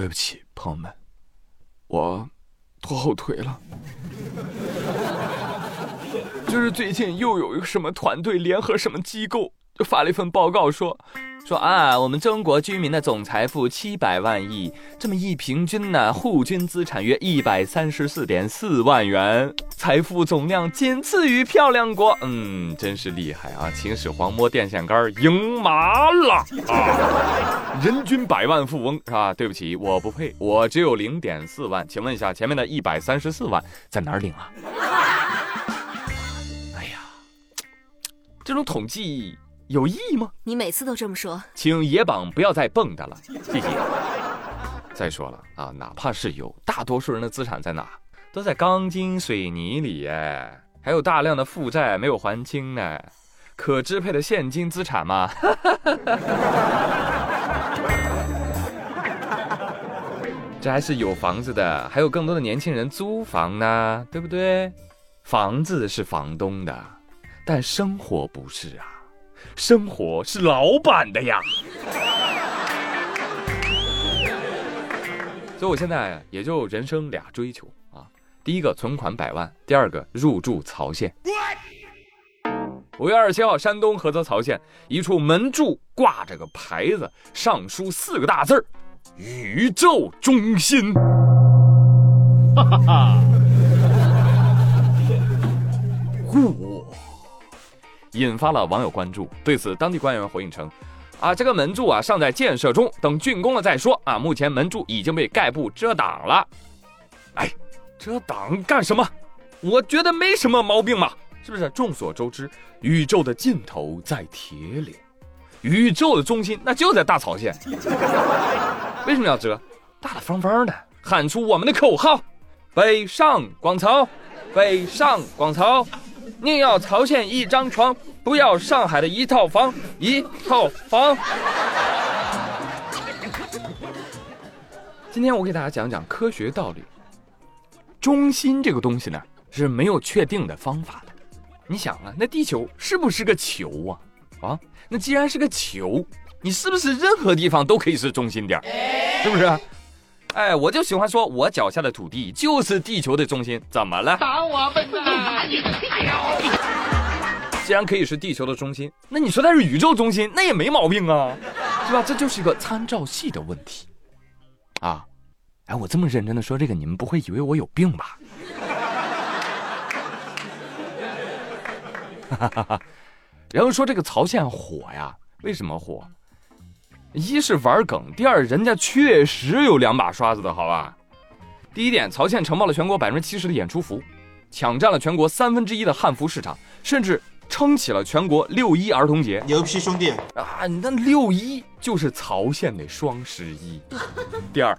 对不起，朋友们，我拖后腿了。就是最近又有一个什么团队联合什么机构，就发了一份报告说。说啊，我们中国居民的总财富七百万亿，这么一平均呢，户均资产约一百三十四点四万元，财富总量仅次于漂亮国。嗯，真是厉害啊！秦始皇摸电线杆赢麻了啊！人均百万富翁是吧？对不起，我不配，我只有零点四万。请问一下，前面的一百三十四万在哪儿领啊？哎呀，这种统计。有意义吗？你每次都这么说，请野榜不要再蹦跶了，谢谢。再说了啊，哪怕是有，大多数人的资产在哪？都在钢筋水泥里哎，还有大量的负债没有还清呢。可支配的现金资产吗？这还是有房子的，还有更多的年轻人租房呢，对不对？房子是房东的，但生活不是啊。生活是老板的呀，所以我现在也就人生俩追求啊，第一个存款百万，第二个入住曹县。五月二十七号，山东菏泽曹县一处门柱挂着个牌子，上书四个大字儿：“宇宙中心”，哈哈哈，引发了网友关注。对此，当地官员回应称：“啊，这个门柱啊尚在建设中，等竣工了再说。啊，目前门柱已经被盖布遮挡了。哎，遮挡干什么？我觉得没什么毛病嘛，是不是？众所周知，宇宙的尽头在铁岭，宇宙的中心那就在大曹县。为什么要遮？大大方方的喊出我们的口号：北上广曹，北上广曹。”宁要曹县一张床，不要上海的一套房。一套房。今天我给大家讲讲科学道理。中心这个东西呢是没有确定的方法的。你想啊，那地球是不是个球啊？啊，那既然是个球，你是不是任何地方都可以是中心点？是不是？哎，我就喜欢说，我脚下的土地就是地球的中心，怎么了？打我笨蛋！既然可以是地球的中心，那你说它是宇宙中心，那也没毛病啊，是吧？这就是一个参照系的问题啊！哎，我这么认真的说这个，你们不会以为我有病吧？然后说这个曹县火呀，为什么火？一是玩梗，第二人家确实有两把刷子的好吧？第一点，曹县承包了全国百分之七十的演出服，抢占了全国三分之一的汉服市场，甚至撑起了全国六一儿童节。牛批兄弟啊！那六一就是曹县的双十一。第二，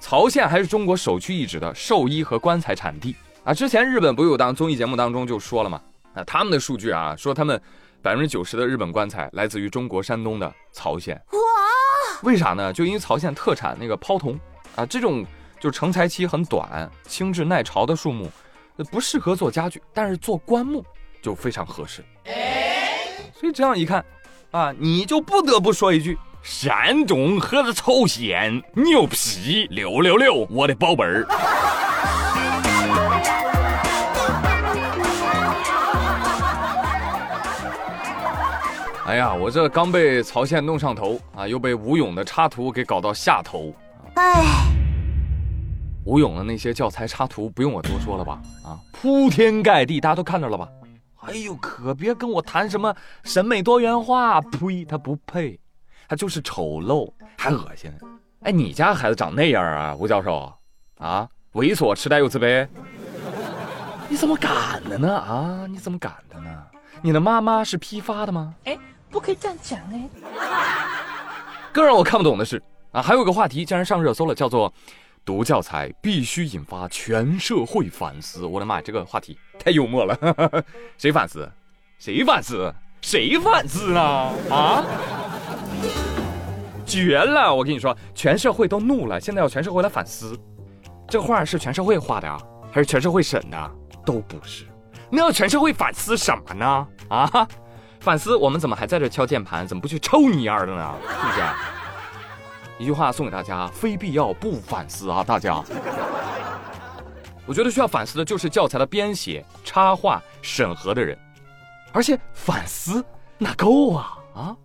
曹县还是中国首屈一指的寿衣和棺材产地啊！之前日本不有当综艺节目当中就说了吗？啊，他们的数据啊，说他们百分之九十的日本棺材来自于中国山东的曹县。哇为啥呢？就因为曹县特产那个抛铜啊，这种就成材期很短、轻质耐潮的树木，不适合做家具，但是做棺木就非常合适。所以这样一看，啊，你就不得不说一句：山东菏泽曹县牛皮六六六，我的宝贝儿。哎呀，我这刚被曹县弄上头啊，又被吴勇的插图给搞到下头。哎，吴勇的那些教材插图不用我多说了吧？啊，铺天盖地，大家都看到了吧？哎呦，可别跟我谈什么审美多元化，呸，他不配，他就是丑陋，还恶心。哎，你家孩子长那样啊，吴教授？啊，猥琐、痴呆又自卑，你怎么敢的呢？啊，你怎么敢的呢？你的妈妈是批发的吗？哎。不可以这样讲哎！更让我看不懂的是啊，还有个话题竟然上热搜了，叫做“读教材必须引发全社会反思”。我的妈，这个话题太幽默了！谁反思？谁反思？谁反思呢？啊！绝了！我跟你说，全社会都怒了，现在要全社会来反思。这画是全社会画的啊，还是全社会审的？都不是。那要全社会反思什么呢？啊？反思我们怎么还在这敲键盘？怎么不去抽你丫的呢？是不是？一句话送给大家：非必要不反思啊！大家，我觉得需要反思的就是教材的编写、插画、审核的人，而且反思哪够啊啊！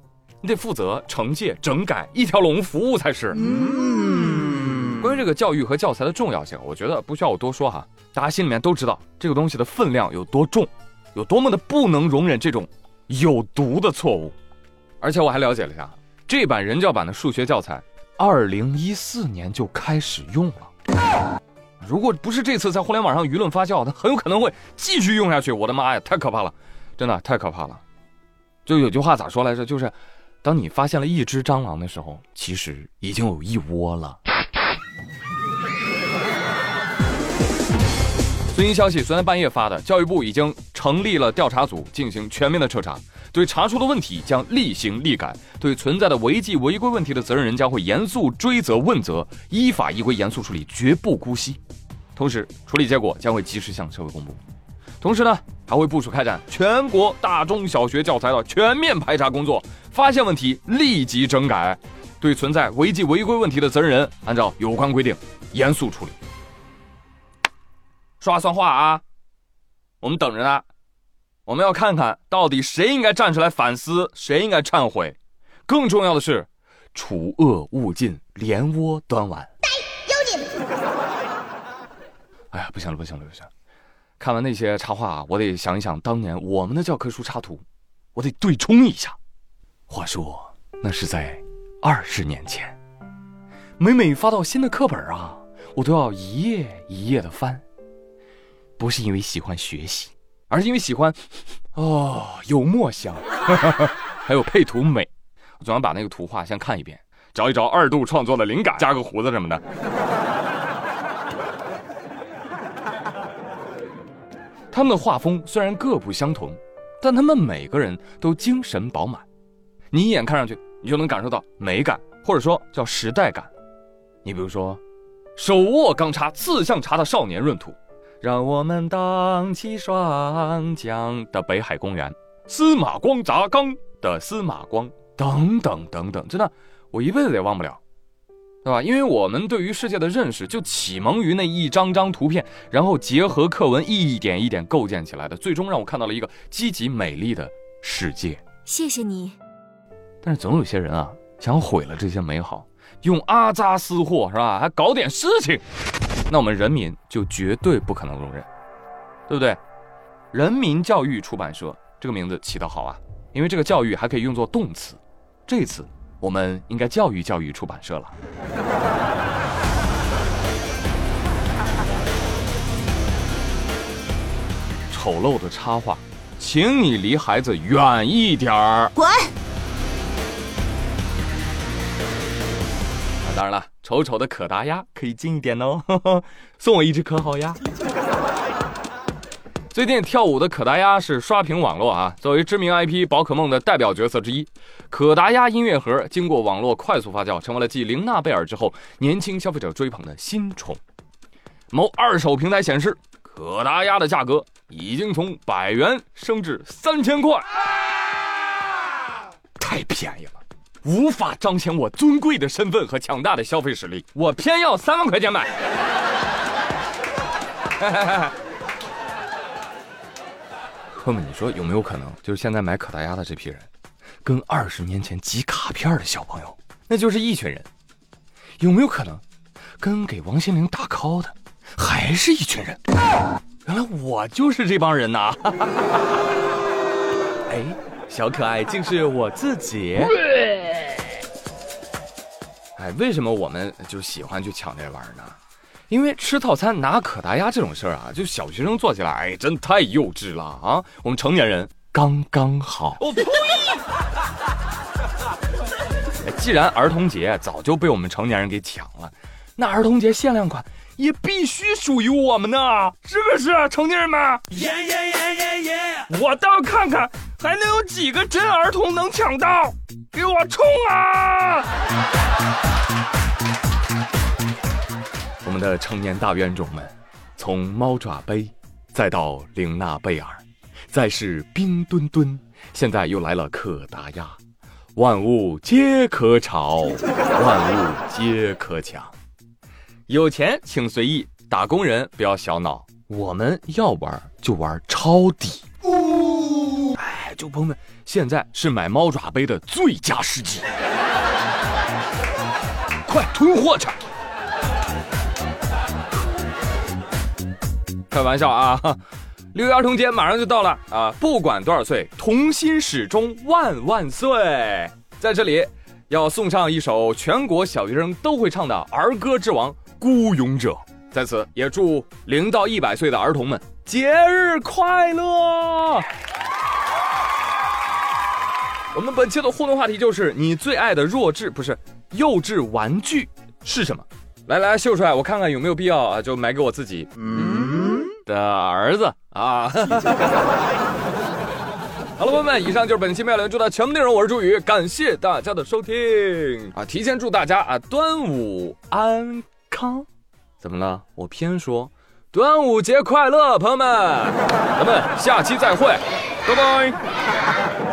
你得负责、惩戒、整改，一条龙服务才是。嗯，关于这个教育和教材的重要性，我觉得不需要我多说哈，大家心里面都知道这个东西的分量有多重，有多么的不能容忍这种有毒的错误。而且我还了解了一下，这版人教版的数学教材。二零一四年就开始用了，如果不是这次在互联网上舆论发酵，它很有可能会继续用下去。我的妈呀，太可怕了，真的太可怕了。就有句话咋说来着？就是当你发现了一只蟑螂的时候，其实已经有一窝了。最新消息，昨天半夜发的，教育部已经成立了调查组，进行全面的彻查。对查出的问题将立行立改，对存在的违纪违规问题的责任人将会严肃追责问责，依法依规严肃处理，绝不姑息。同时，处理结果将会及时向社会公布。同时呢，还会部署开展全国大中小学教材的全面排查工作，发现问题立即整改，对存在违纪违规问题的责任人按照有关规定严肃处理。说话算话啊，我们等着呢。我们要看看到底谁应该站出来反思，谁应该忏悔。更重要的是，除恶务尽，连窝端完。妖精！哎呀，不行了，不行了，不行！看完那些插画，我得想一想当年我们的教科书插图，我得对冲一下。话说，那是在二十年前，每每发到新的课本啊，我都要一页一页的翻，不是因为喜欢学习。而是因为喜欢，哦，有墨香，还有配图美，我总要把那个图画先看一遍，找一找二度创作的灵感，加个胡子什么的。他们的画风虽然各不相同，但他们每个人都精神饱满，你一眼看上去，你就能感受到美感，或者说叫时代感。你比如说，手握钢叉刺向茶的少年闰土。让我们荡起双桨的北海公园，司马光砸缸的司马光，等等等等，真的，我一辈子也忘不了，对吧？因为我们对于世界的认识就启蒙于那一张张图片，然后结合课文一点一点构建起来的，最终让我看到了一个积极美丽的世界。谢谢你。但是总有些人啊，想毁了这些美好，用阿扎斯货是吧？还搞点事情。那我们人民就绝对不可能容忍，对不对？人民教育出版社这个名字起得好啊，因为这个教育还可以用作动词。这次我们应该教育教育出版社了。丑陋的插画，请你离孩子远一点儿。滚！当然了，丑丑的可达鸭可以近一点哦，送我一只可好鸭。最近跳舞的可达鸭是刷屏网络啊，作为知名 IP 宝可梦的代表角色之一，可达鸭音乐盒经过网络快速发酵，成为了继玲娜贝尔之后年轻消费者追捧的新宠。某二手平台显示，可达鸭的价格已经从百元升至三千块，太便宜了。无法彰显我尊贵的身份和强大的消费实力，我偏要三万块钱买。哥们，你说有没有可能，就是现在买可达鸭的这批人，跟二十年前集卡片的小朋友，那就是一群人？有没有可能，跟给王心凌打 call 的，还是一群人？原来我就是这帮人呐！哎，小可爱竟是我自己。哎，为什么我们就喜欢去抢这玩意儿呢？因为吃套餐拿可达鸭这种事儿啊，就小学生做起来，哎，真太幼稚了啊！我们成年人刚刚好。我呸！既然儿童节早就被我们成年人给抢了，那儿童节限量款也必须属于我们呢，是不是，成年人们？耶耶耶耶耶！我倒要看看还能有几个真儿童能抢到，给我冲啊！我们的成年大冤种们，从猫爪杯，再到玲娜贝尔，再是冰墩墩，现在又来了可达鸭。万物皆可炒，万物皆可抢。有钱请随意，打工人不要小脑。我们要玩就玩抄底。哎，就朋友们，现在是买猫爪杯的最佳时机，快囤货去！开玩笑啊！六一儿童节马上就到了啊！不管多少岁，童心始终万万岁！在这里，要送上一首全国小学生都会唱的儿歌之王《孤勇者》。在此，也祝零到一百岁的儿童们节日快乐！我们本期的互动话题就是：你最爱的弱智不是幼稚玩具是什么？来来，秀出来，我看看有没有必要啊，就买给我自己。嗯。的儿子啊！好了，朋友们，以上就是本期妙连珠的全部内容。我是朱宇，感谢大家的收听啊！提前祝大家啊端午安康。怎么了？我偏说端午节快乐，朋友们，咱们下期再会，拜拜。